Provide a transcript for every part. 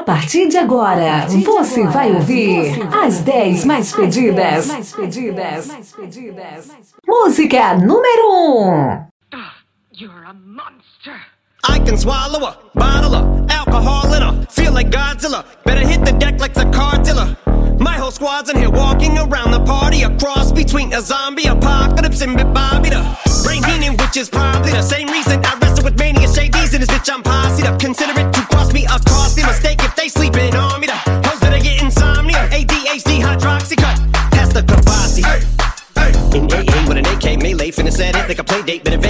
A partir de agora, partir você, agora vai ouvir você vai as 10 mais pedidas. mais pedidas. Mais pedidas. Música número 1. Um. You're a monster. I can swallow a bottle of alcohol in a feel like Godzilla. Better hit the deck like the car dealer. My whole squad's in here walking around the party, a cross between a zombie apocalypse and Bobby the brain healing, which is probably the same reason I with mania shades in this bitch. I'm posse up. Consider it to cost me a costly mistake if they sleeping on me. The hoes that I get insomnia, ADHD, hydroxy cut, past the Kabasi. In AA with an AK melee, finna set it like a play date, better vacate,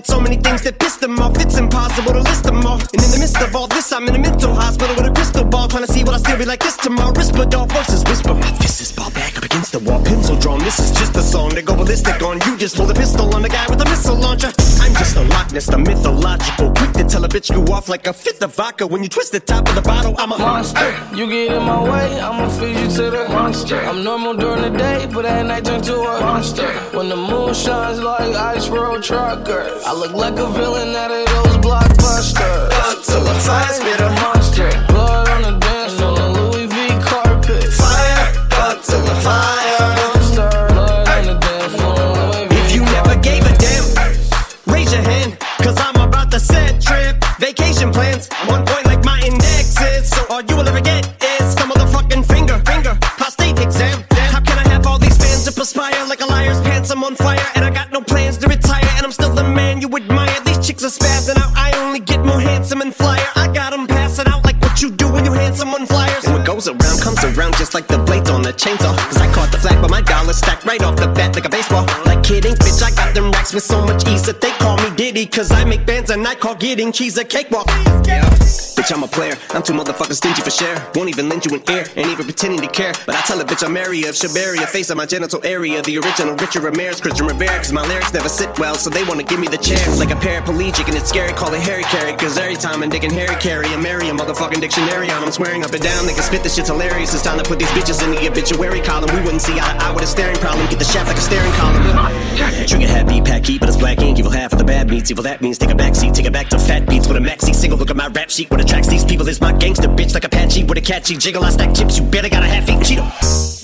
Did so many things that pissed them off. It's impossible to list them all. And in the midst of all this, I'm in a mental hospital with a crystal ball, trying to see what I still be like this tomorrow. Dog versus whisper. My fist is ball back up against the wall, pencil drawn. This is just a song to go ballistic on. You just pull the pistol on the guy with a missile launcher. Just a Loch Ness, the mythological. Quick to tell a bitch you off like a fifth of vodka. When you twist the top of the bottle, I'm a monster. You get in my way, I'ma feed you to the monster. I'm normal during the day, but at night turn to a monster. When the moon shines like ice road truckers. I look like a villain out of those blockbusters. Up to the fire, spit a monster. Blood on the dance floor, the Louis V carpet. Fire, up to the fire. On fire and I got no plans to retire. And I'm still the man you admire. These chicks are spazzing out. I only get more handsome and flyer. I got them passing out like what you do when you hand someone flyers. And what goes around comes around just like the blades on the chainsaw. Cause I caught the flag, but my dollar stacked right off the bat like a baseball. Like kidding, bitch, I got them racks with so much ease that they call me Diddy. Cause I make bands and I call getting cheese a cakewalk. Yeah. Bitch, I'm a player. I'm too motherfucking stingy for share. Won't even lend you an ear, ain't even pretending to care. But I tell a bitch I'm area of Shabaria, face of my genital area. The original Richard Ramirez, Christian Rivera. Cause my lyrics never sit well, so they wanna give me the chair. Like a paraplegic, and it's scary, call it Harry Carry. Cause every time I'm digging Harry Carry, I marry a motherfucking dictionary on. I'm swearing up and down, they can spit this shit's hilarious. It's time to put these bitches in the obituary column. We wouldn't see eye to eye with a staring problem. Get the shaft like a staring column. Trigger happy, pack heat, but it's black ink. Evil half of the bad meats. Evil that means take a back seat, take it back to fat beats with a maxi single. Look at my rap sheet. What attracts these people is my gangster bitch like a Apache with a catchy jiggle. I stack chips, you better got a half eat Cheeto.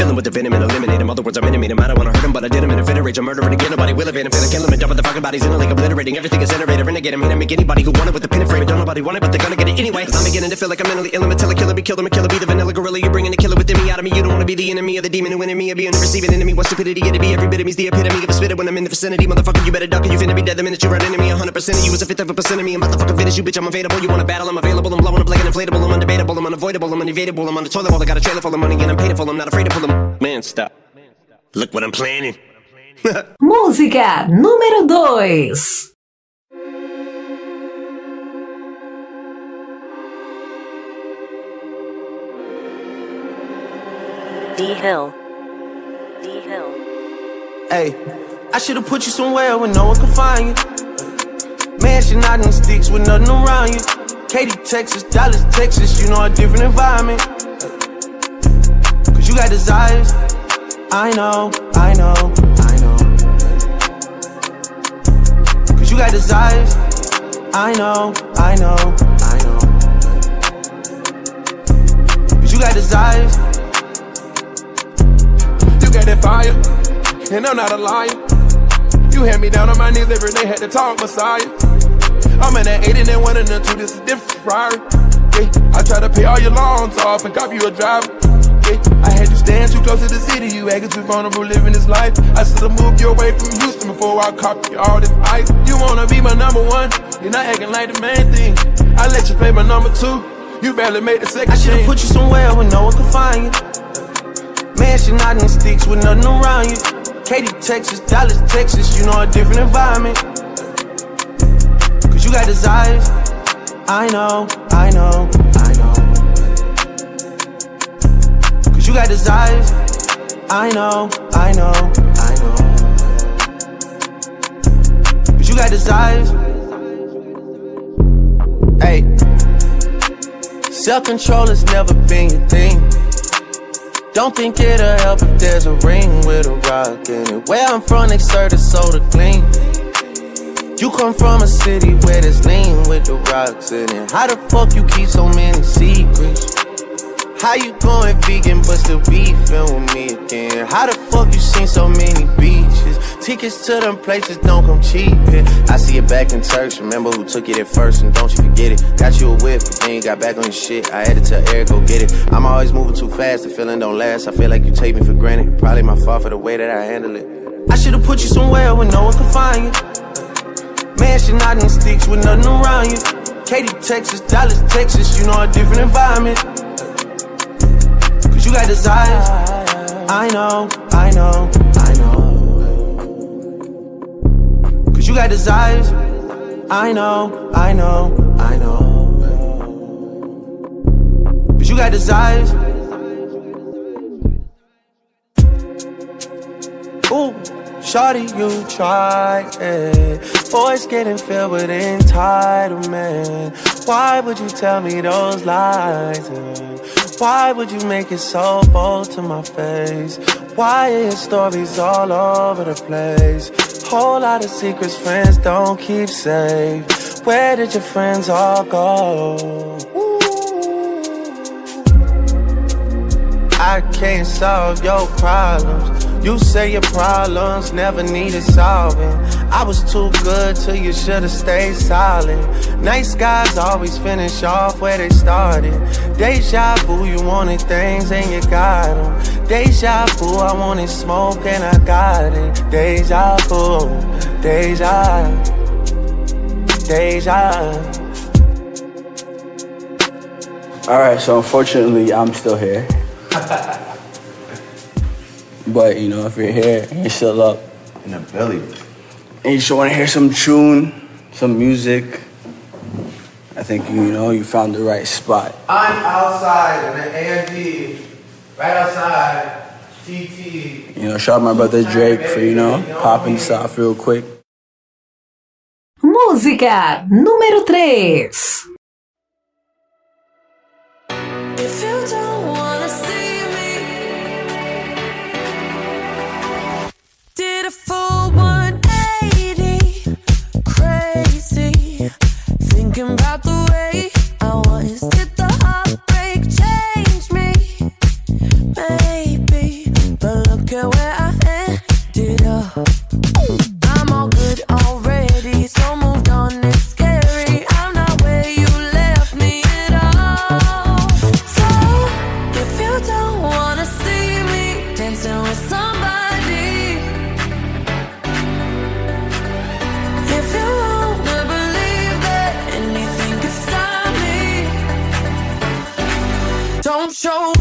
Filling with the venom and eliminate him. Other words, I'm intimate him. I don't wanna hurt him, but I did him in a fit rage. I'm murdering again. Nobody will evade him. Finna kill him and dump the fucking bodies in a lake, obliterating everything is iterator. Renegade him, him, make anybody who want it with the pin and frame. Don't nobody want it, but they're gonna get it anyway. I'm beginning to feel like I'm mentally ill. I'm a killer, killer, be killed. I'm a killer, be the vanilla gorilla. You're bringing the killer within me out of me. You don't wanna be the enemy of the demon who in me. Or be a receiving enemy. What stupidity it'd be. Every bit of me's the epitome of a spitter when I'm in the vicinity. Motherfucker, you better duck or you finna be dead the minute you run into me. 100% of you is a fifth of a percent of me. I'm about to fucking finish you, bitch. I'm available. You wanna battle? I'm available. I'm blowing up like an inflatable. I'm undebatable. I'm unavoidable. I'm unevadable. I'm on the toilet. I got a trailer full of money and I'm paid for. I'm not afraid to pull them. Man, stop. Look what I'm planning. Música número 2. D Hill. D Hill. Hey, I should've put you somewhere where no one can find you. Mansion out in sticks with nothing around you. Katy, Texas, Dallas, Texas, you know a different environment. You got desires. I know, I know, I know. Cause you got desires. I know, I know, I know. Cause you got desires. You got that fire, and I'm not a liar. You had me down on my knees every day, had to talk Messiah. I'm in that 80 and one and the two, this is different. Yeah, I try to pay all your loans off and copy you a driver. I had you stand too close to the city, you acting too vulnerable living this life. I should've moved you away from Houston before I copy all this ice. You wanna be my number one, you're not acting like the main thing. I let you play my number two, you barely made the second I should've put you somewhere where no one could find you. Mansion out in sticks with nothing around you. Katy, Texas, Dallas, Texas, you know a different environment. Cause you you got desires. I know, I know, you got desires. I know, I know, I know. But you got desires. Hey. Self control has never been your thing. Don't think it'll help if there's a ring with a rock in it. Where I'm from, they serve the soda clean. You come from a city where there's lean with the rocks in it. How the fuck you keep so many secrets? How you going vegan but still beefing with me again? How the fuck you seen so many beaches? Tickets to them places don't come cheap. Yeah. I see it back in Turks. Remember who took it at first and don't you forget it. Got you a whip, but then you got back on your shit. I had to tell Eric go get it. I'm always moving too fast, the feeling don't last. I feel like you take me for granted. Probably my fault for the way that I handle it. I should've put you somewhere where no one can find you. Mansion out in sticks with nothing around you. Katy, Texas, Dallas, Texas, you know a different environment. You got desires. I know, I know, I know. Cause you got desires. I know, I know, I know. Cause you got desires. Ooh, shawty, you try it. Voice getting filled with entitlement. Why would you tell me those lies? And why would you make it so bold to my face? Why are your stories all over the place? Whole lot of secrets friends don't keep safe. Where did your friends all go? I can't solve your problems. You say your problems never needed solving. I was too good till you should've stayed silent. Nice guys always finish off where they started. Deja vu, you wanted things and you got them. Deja vu, I wanted smoke and I got it. Deja vu, deja, deja. Alright, so unfortunately, I'm still here. but, you know, if you're here and you're still up In the belly. And you just want to hear some tune, some music, I think, you know, you found the right spot. I'm outside in the AMG, right outside, TT. You know, shout out my brother Drake for, you know, popping this off real quick. Música número 3. Don't show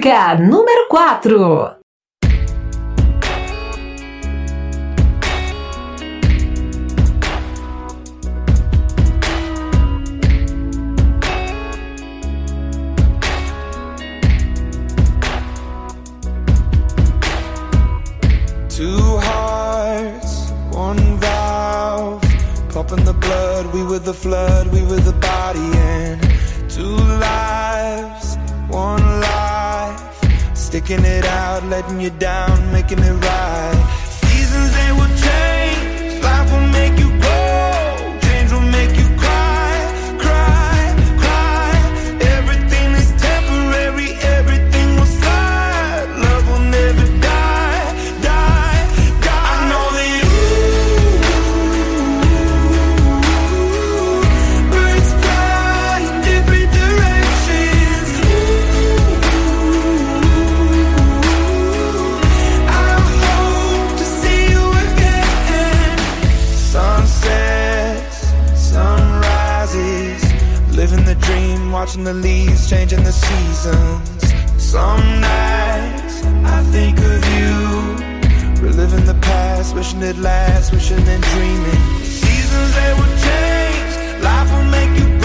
Música número 4. watching the leaves changing the seasons. Some nights I think of you, reliving the past, wishing it lasts, wishing and dreaming. Seasons they will change, life will make you.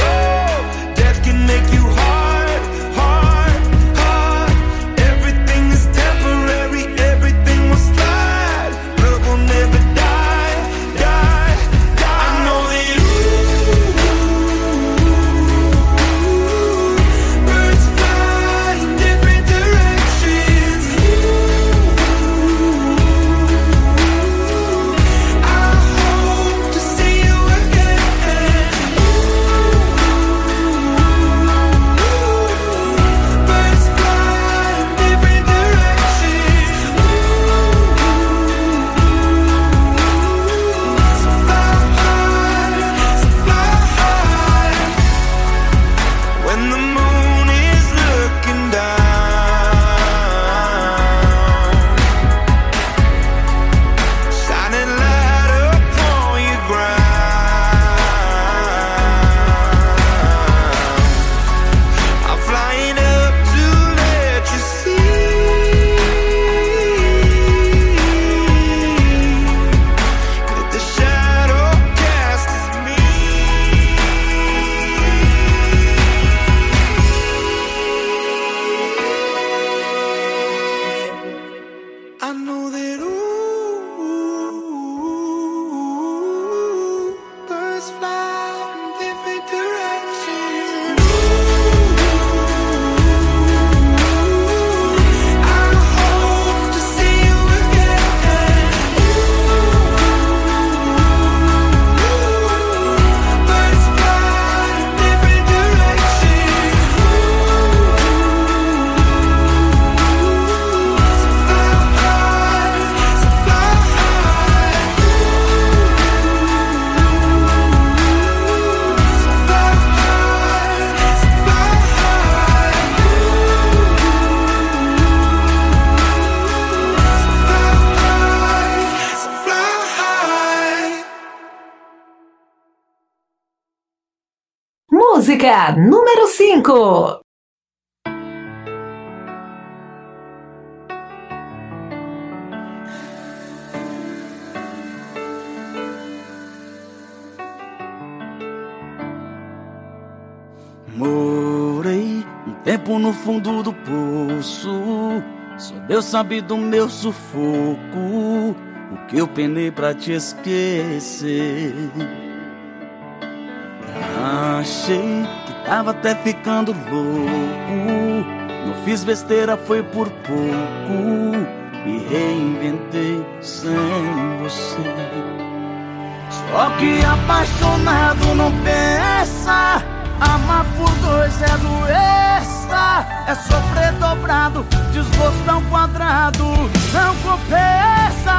Dica número 5. Morei um tempo no fundo do poço. Só Deus sabe do meu sufoco. O que eu penei pra te esquecer. Achei que tava até ficando louco. Não fiz besteira, foi por pouco. Me reinventei sem você. Só que apaixonado não pensa. Amar por dois é doença. É sofrer dobrado, desgosto ao é quadrado. Não compensa.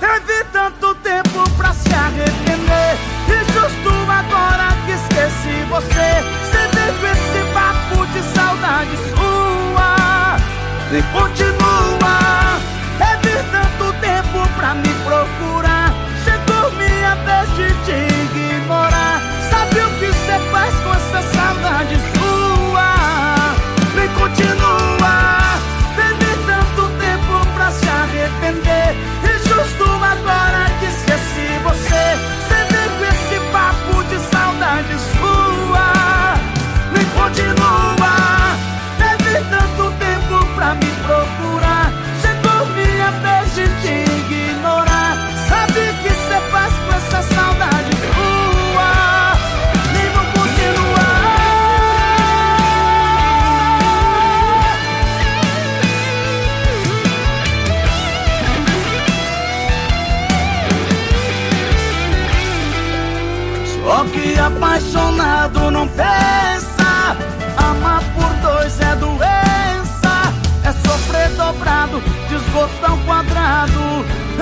Teve tanto tempo pra se arrepender.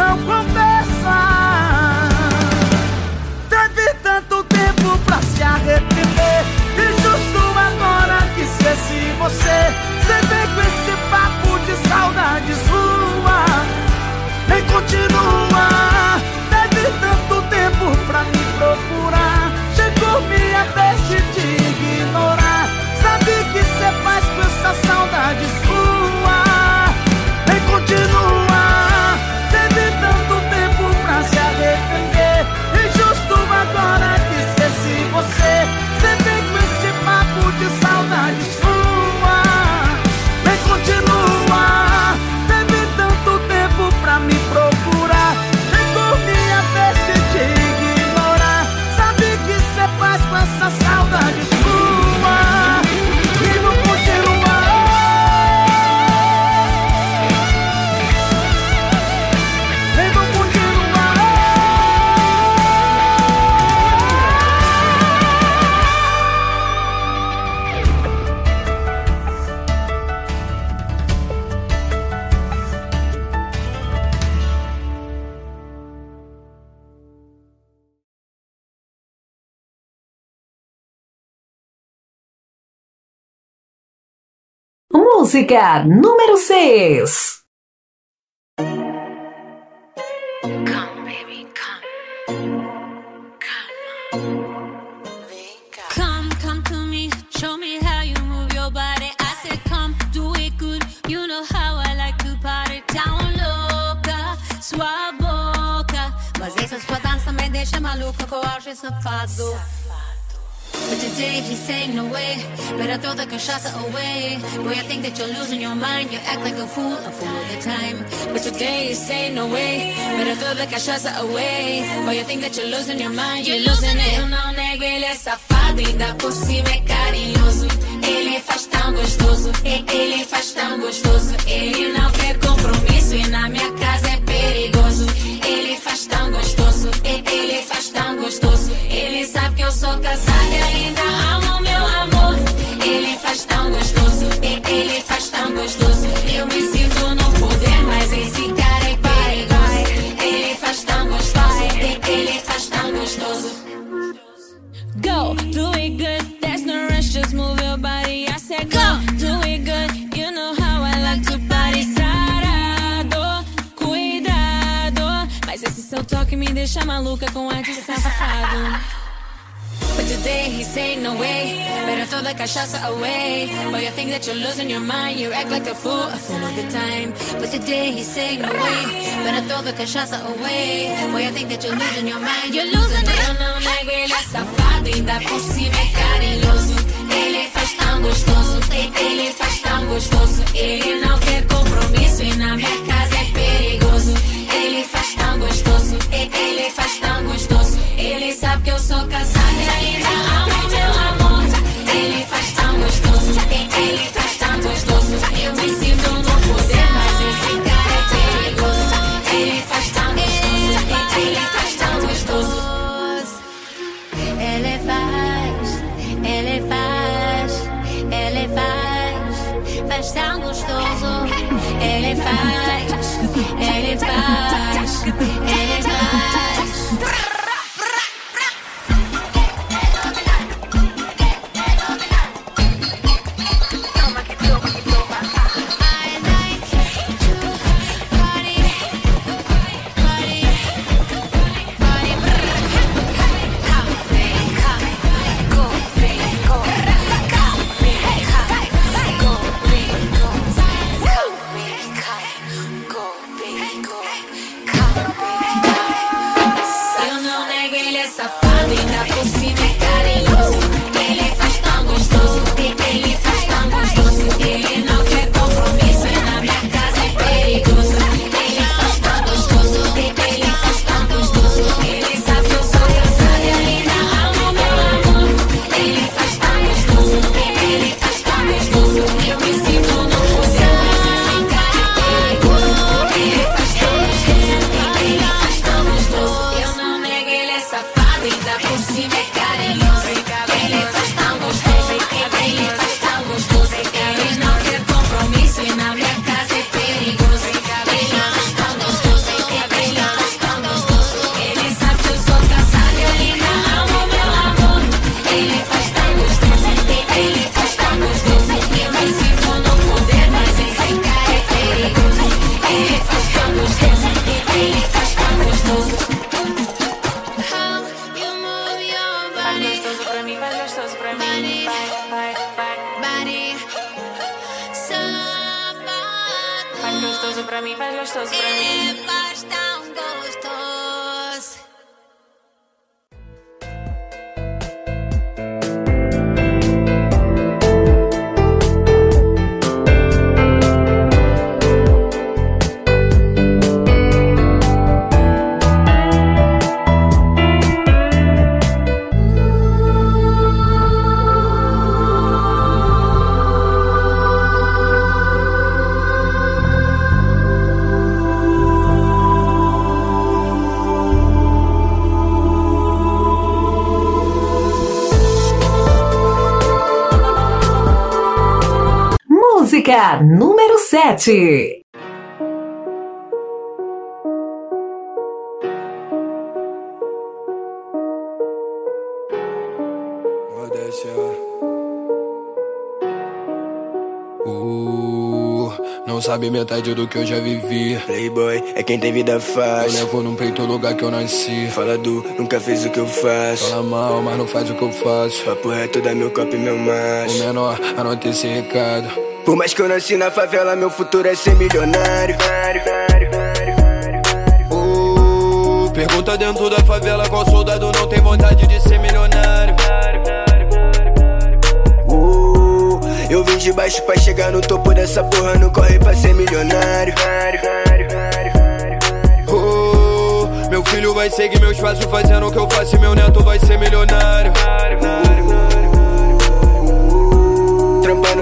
I won't party. Tão louca, sua boca. Mas essa sua dança me deixa maluca com o auge safado. But today he's saying no way. Better throw the cachaça away. Boy, I think that you're losing your mind. You act like a fool, a fool all the time. But today he's saying no way. Better throw the cachaça away. Boy, I think that you're losing your mind. You're losing it. Eu não nego, ele é safado. Ainda por cima é carinhoso. Ele faz tão gostoso. Ele faz tão gostoso. Ele não quer compromisso. E na minha casa é perigoso. Ele faz tão gostoso. Ele faz tão gostoso. Ele sabe que eu sou casada deixa maluca com ar de safado. But today he's saying no way. Better throw the cachaça away. Boy, you think that you're losing your mind. You act like a fool, a fool all the time. But today he's saying no way. Better throw the cachaça away. Boy, you think that you're losing your mind. You're losing it. Eu não nego, ele é safado. Ainda por cima é carinhoso. Ele faz tão gostoso. Ele faz tão gostoso. Ele não quer compromisso. E na minha perigoso. Ele faz tão gostoso. Ele faz tão gostoso. Ele sabe que eu sou casada e ainda amo meu amor. Ele faz tão gostoso. Ele faz tão gostoso. Eu me sinto no poder, mas esse cara é perigoso. Ele faz tão gostoso. Ele faz tão gostoso. Ele faz, ele faz, ele faz, faz tão gostoso. Ele faz, and advice. Música número 7. Modéstia. Uh, não sabe metade do que eu já vivi. Playboy é quem tem vida fácil. Eu levo num peito o lugar que eu nasci. Fala do, nunca fez o que eu faço. Fala mal, mas não faz o que eu faço. Papo reto da meu copo e meu O macho. menor, anota esse recado. Por mais que eu nasci na favela, meu futuro é ser milionário. Uh, pergunta dentro da favela qual soldado não tem vontade de ser milionário. Uh, eu vim de baixo pra chegar no topo dessa porra, não corre pra ser milionário. Uh, meu filho vai seguir meus passos fazendo o que eu faço e meu neto vai ser milionário.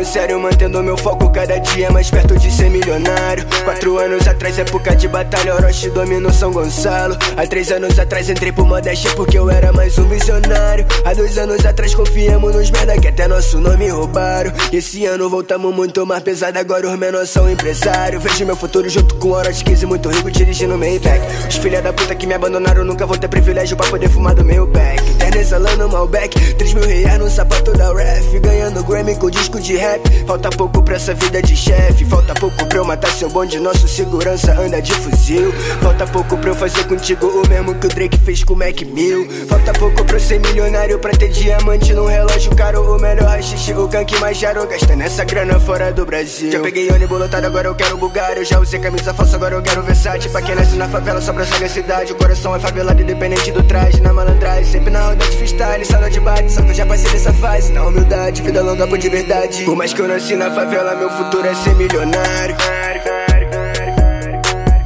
Trampando sério, mantendo meu foco cada dia mais perto de ser milionário. Quatro anos atrás, época de batalha, Orochi dominou São Gonçalo. Há três anos atrás, entrei pro Modéstia porque eu era mais um visionário. Há dois anos atrás, confiamos nos merda que até nosso nome roubaram. Esse ano voltamos muito mais pesado, agora os menores são empresário. Vejo meu futuro junto com Orochi 15, muito rico, dirigindo Maybach. Os filha da puta que me abandonaram, nunca vou ter privilégio pra poder fumar do meu back. Terno exalando Malbec, 3 mil reais no sapato da ref. Ganhando Grammy com disco de rap. Falta pouco pra essa vida de chefe. Falta pouco pra eu matar seu bonde. Nosso segurança anda de fuzil. Falta pouco pra eu fazer contigo o mesmo que o Drake fez com o Mac Mill. Falta pouco pra eu ser milionário. Pra ter diamante num relógio caro. O melhor rachixe, o gank mais caro. Gastando essa grana fora do Brasil. Já peguei ônibus lotado, agora eu quero bugar. Eu já usei camisa falsa, agora eu quero Versace. Pra quem nasce na favela, só pra sagacidade. O coração é favelado, independente do traje. Na malandragem, sempre na roda de freestyle. Sala de bate, só que eu já passei dessa fase. Na humildade, vida longa por de verdade. Por mais que eu nasci na favela, meu futuro é ser milionário.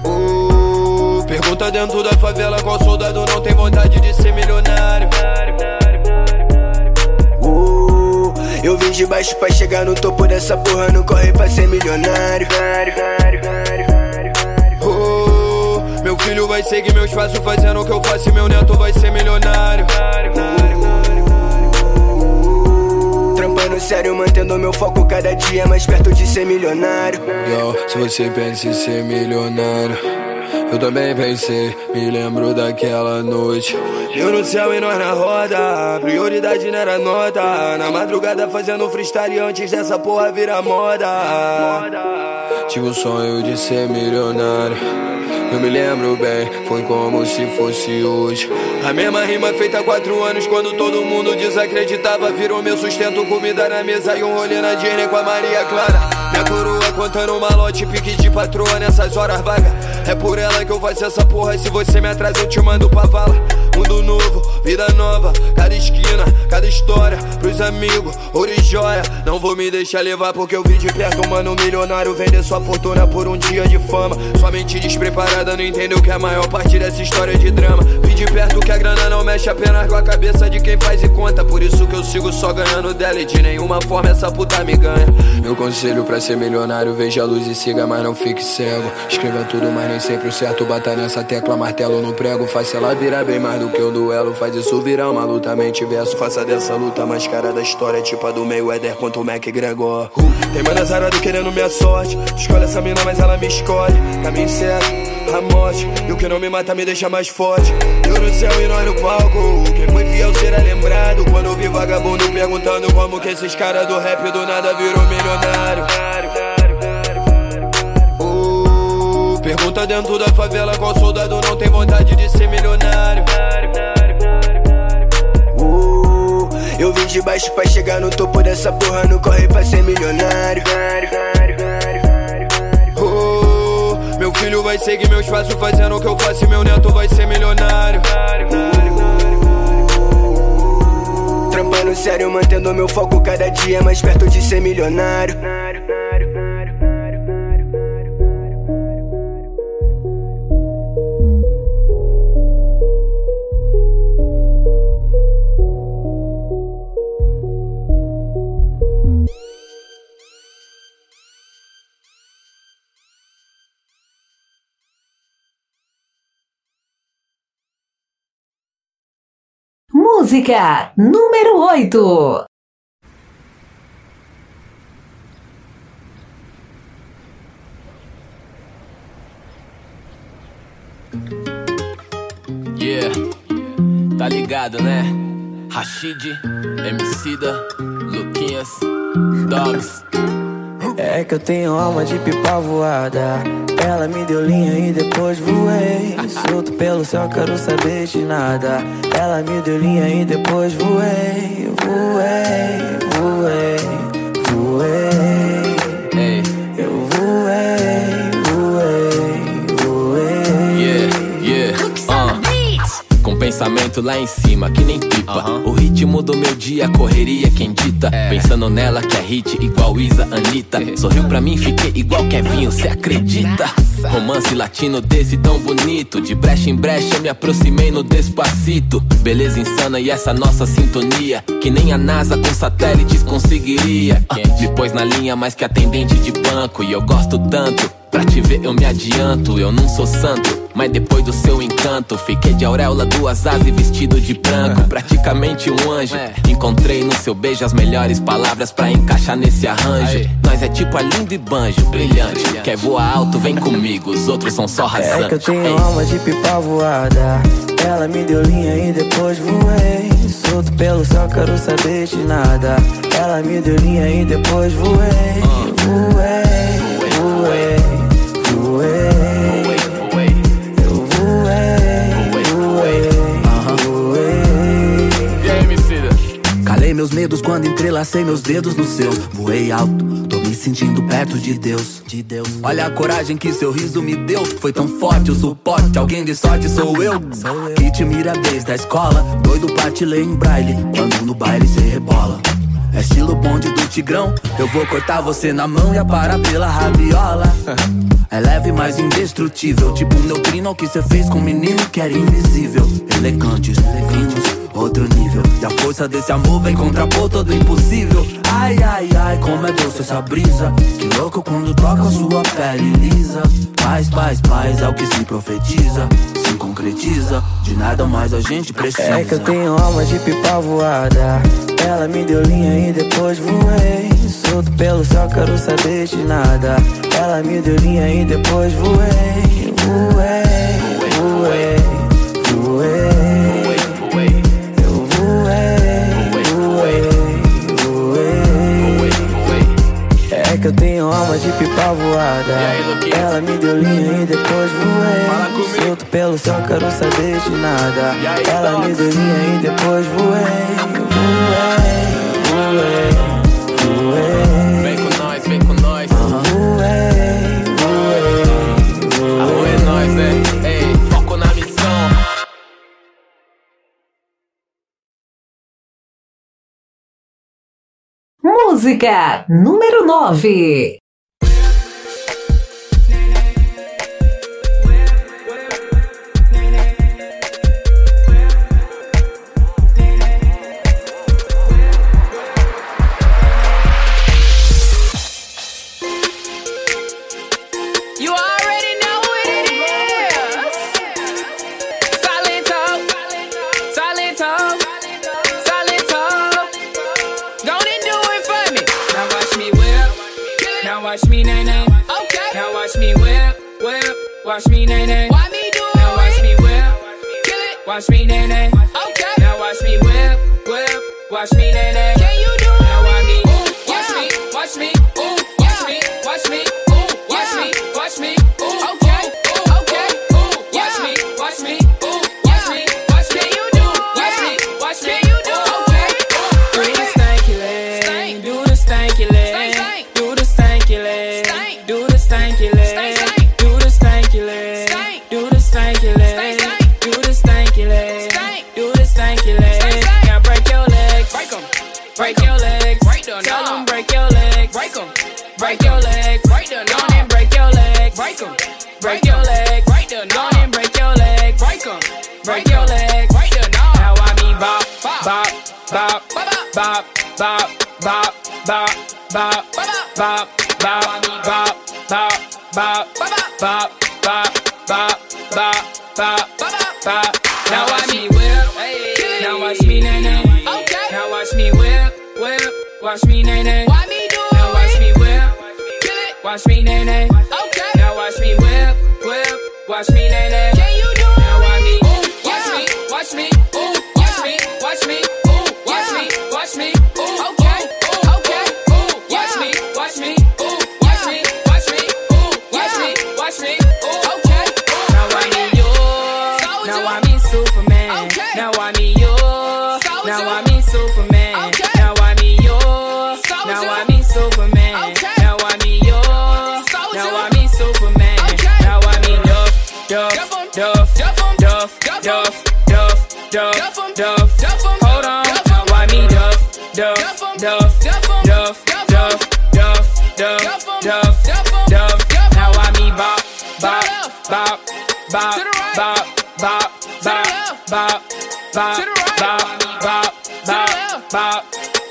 Uh, pergunta dentro da favela qual soldado não tem vontade de ser milionário. Uh, eu vim de baixo pra chegar no topo dessa porra, não corre pra ser milionário. Uh, meu filho vai seguir meus passos fazendo o que eu faço e meu neto vai ser milionário. Sério, mantendo meu foco cada dia mais perto de ser milionário. Yo, se você pensa em ser milionário, eu também pensei, me lembro daquela noite. Eu no céu e nós na roda, prioridade não era nota. Na madrugada fazendo freestyle antes dessa porra virar moda. Tive o sonho de ser milionário. Eu me lembro bem, foi como se fosse hoje. A mesma rima feita há quatro anos, quando todo mundo desacreditava. Virou meu sustento, comida na mesa e um rolê na Disney com a Maria Clara. Minha coroa contando malote, pique de patroa nessas horas vagas. É por ela que eu faço essa porra. Se você me atrasa, eu te mando pra vala. Mundo novo, vida nova, cada esquina, cada história. Pros amigos, ouro e joia. Não vou me deixar levar porque eu vi de perto, mano, um milionário vender sua fortuna por um dia de fama. Sua mente despreparada não entendeu que a maior parte dessa história é de drama. Vi de perto que a grana não mexe apenas com a cabeça de quem faz e conta. Por isso que eu sigo só ganhando dela e de nenhuma forma essa puta me ganha. Meu conselho pra ser milionário, veja a luz e siga, mas não fique cego. Escreva tudo, mas nem sempre o certo. Bata nessa tecla, martelo no prego. Faça ela virar bem mais do que o duelo. Faz isso virar uma luta, mente verso. Faça dessa luta mais cara da história, tipo a do Mayweather contra o Mac Gregor. Tem mana zarado querendo minha sorte. Escolhe essa mina, mas ela me escolhe. Caminho certo, a morte. E o que não me mata me deixa mais forte. Eu no céu e nós no palco. Quem foi fiel será lembrado. Quando vi vagabundo perguntando como que esses caras do rap do nada virou milionário. Uh, dentro da favela qual soldado não tem vontade de ser milionário. Uh, eu vim de baixo pra chegar no topo dessa porra, não corre pra ser milionário. Uh, meu filho vai seguir meus passos fazendo o que eu faço e meu neto vai ser milionário. Trampando sério, mantendo meu foco cada dia mais perto de ser milionário. Música número 8. Yeah, tá ligado, né? Rashid, Emicida, Luquinhas, Dogs. É que eu tenho alma de pipa voada. Ela me deu linha e depois voei. Solto pelo céu, quero saber de nada. Ela me deu linha e depois voei. Voei, pensamento lá em cima, que nem pipa. O ritmo do meu dia, correria quem dita. Pensando nela que é hit, igual Isa, Anitta. Sorriu pra mim, fiquei igual Kevinho, cê acredita? Romance latino desse tão bonito. De brecha em brecha, eu me aproximei no despacito. Beleza insana e essa nossa sintonia. Que nem a NASA com satélites conseguiria. Ah, me pôs na linha mais que atendente de banco. E eu gosto tanto. Pra te ver eu me adianto, eu não sou santo. Mas depois do seu encanto, fiquei de auréola, duas asas e vestido de branco. Praticamente um anjo. Encontrei no seu beijo as melhores palavras pra encaixar nesse arranjo. Nós é tipo a lindo e banjo, brilhante. Quer voar alto, vem comigo, os outros são só É que eu tenho alma de pipa voada. Ela me deu linha e depois voei. Solto pelo céu, quero saber de nada. Ela me deu linha e depois voei. Voei, meus medos quando entrelacei meus dedos no seu. Voei alto, tô me sentindo perto de Deus. De Deus. Olha a coragem que seu riso me deu. Foi tão forte o suporte. Alguém de sorte sou eu. Que te mira desde a escola. Doido pra te ler em braille. Quando no baile cê rebola. É estilo bonde do tigrão. Eu vou cortar você na mão e aparar pela rabiola. É leve, mas indestrutível. Tipo neutrino que cê fez com um menino que era invisível. Elegantes, finos, outro nível. E a força desse amor vem contrapor todo impossível. Ai, ai, ai, como é doce essa brisa. Que louco quando toca sua pele lisa. Paz, paz, paz é o que se profetiza. Se concretiza, de nada mais a gente precisa. É que eu tenho alma de pipa voada. Ela me deu linha e depois voei. Solto pelo céu, quero saber de nada. Ela me deu linha e depois voei. Voei, voei, voei. Eu voei, voei, voei. É que eu tenho alma de pipa voada. Ela me deu linha e depois voei. Solto pelo céu, quero saber de nada. Ela me deu linha e depois voei. Voei, voei, Vem com nós, vem com nós. é nós, né? Ei, foco na missão. Música número 9. Watch me nay nay. Okay. Now watch me whip, whip. Watch me nay nay. Why me do it? Now watch me whip. Kill it. Watch me nay nay. Okay. Now watch me whip, whip. Watch me nay nay. Can you bop, bop, bop, bop, bop, bop, bop, bop, bop, bop, bop, bop, bop, bop. Now watch me whip. Now watch me nay nay. Now watch me whip, whip. Watch me nay nay. Why me do it? Now watch me whip. Watch me nay nay. Now watch me whip, whip. Watch me nay nay.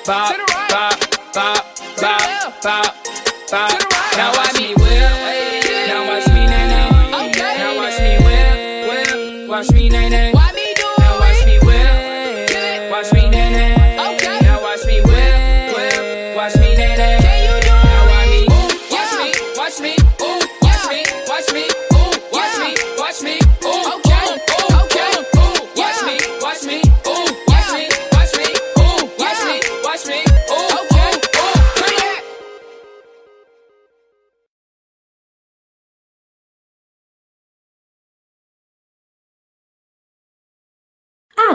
Bop, Bop, Bop, Bop, Bop, Bop. Now watch me whip.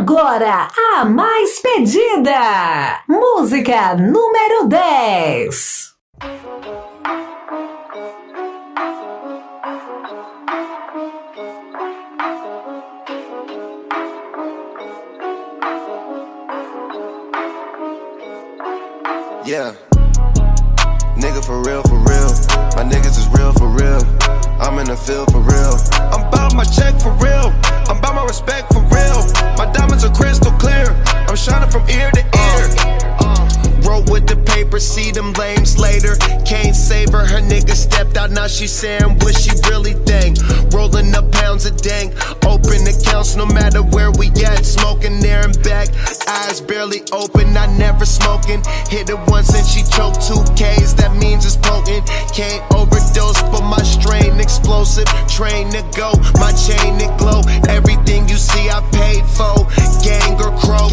Agora, a mais pedida. Música número 10. Yeah. Nigga for real, for real. My niggas is real, for real. I'm in the field for real. I'm my check for real. I'm bout my respect for real. My diamonds are crystal clear. Nigga stepped out, now she saying what she really think. Rolling up pounds of dank, open accounts no matter where we at. Smoking there and back, eyes barely open, I never smoking. Hit it once and she choked two K's, that means it's potent. Can't overdose, but my strain explosive. Train to go, my chain it glow. Everything you see, I paid for. Gang or croak.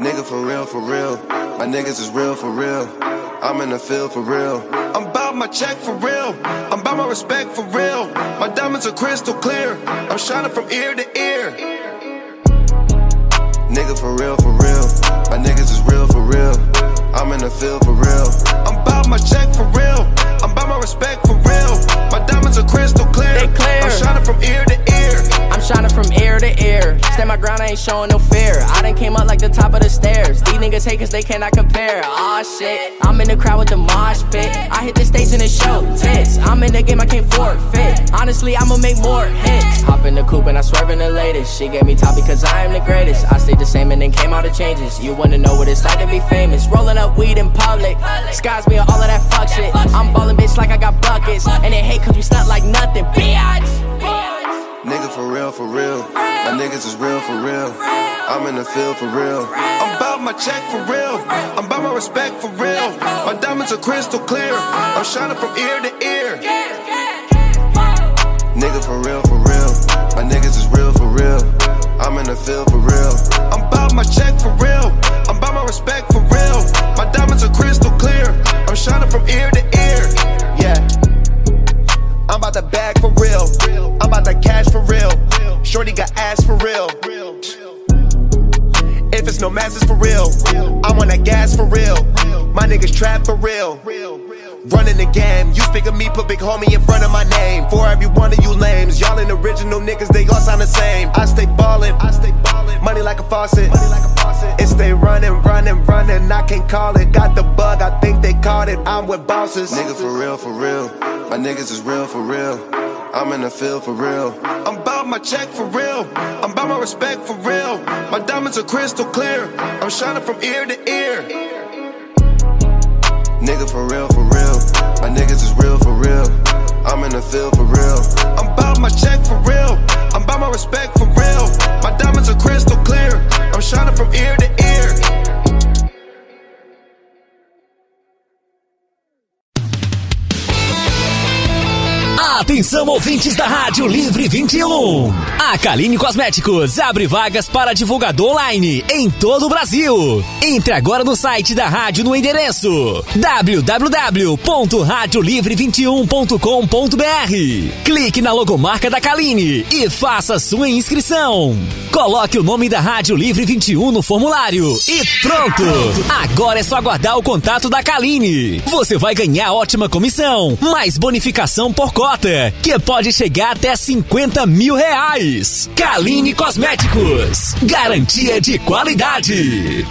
Nigga for real, for real. My niggas is real, for real. I'm in the field for real. I'm bout my check for real. I'm bout my respect for real. My diamonds are crystal clear. I'm shining from ear to ear. Nigga for real, for real. My niggas is real, for real. I'm in the field for real. I'm my check for real. I'm bout my respect for real. My diamonds are crystal clear. They clear. I'm shining from ear to ear. I'm shining from ear to ear. Stand my ground, I ain't showing no fear. I done came up like the top of the stairs. These niggas hate cause they cannot compare. Aw shit, I'm in the crowd with the mosh pit. I hit the stage and it show tits. I'm in the game, I can't forfeit. Honestly, I'ma make more hits. Hop in the coupe and I swerve in the latest. She gave me top because I am the greatest. I stayed the same and then came out of changes. You wanna know what it's like to be famous? Rolling up weed in public. Skies me on all of that fuck shit. I'm ballin' bitch like I got buckets. And they hate cause we stunt like nothing. Biatch! Nigga for real, for real. My niggas is real, for real. I'm in the field for real. I'm bout my check for real. I'm bout my respect for real. My diamonds are crystal clear. I'm shining from ear to ear. Nigga for real, for real. My niggas is real, for real. I'm in the field for real. I'm bout my check for real. I'm bout my respect for real. My diamonds are crystal clear. Shining from ear to ear. Yeah. I'm about to bag for real. I'm about to cash for real. Shorty got ass for real. If it's no masses for real, I'm on that gas for real. My niggas trap for real. Running the game. You speak of me, put big homie in front of my name. For every one of you lames, y'all ain't original niggas, they all sound the same. I stay ballin', I stay ballin', money like a faucet. Money like a faucet. It stay running, running, running, I can't call it. Got the bug, I think they caught it. I'm with bosses. Nigga, for real, for real. My niggas is real, for real. I'm in the field for real. I'm about my check for real. I'm about my respect for real. My diamonds are crystal clear. I'm shining from ear to ear. Nigga for real, for real. My niggas is real for real. I'm in the field for real. I'm about my check for real. I'm about my respect for real. My diamonds are crystal clear. I'm shining from ear to ear. Atenção, ouvintes da Rádio Livre 21. A Kaline Cosméticos abre vagas para divulgador online em todo o Brasil. Entre agora no site da rádio no endereço www.radiolivre21.com.br. Clique na logomarca da Kaline e faça sua inscrição. Coloque o nome da Rádio Livre 21 no formulário e pronto! Agora é só aguardar o contato da Kaline. Você vai ganhar ótima comissão, mais bonificação por cota, que pode chegar até 50 mil reais. Kaline Cosméticos, garantia de qualidade.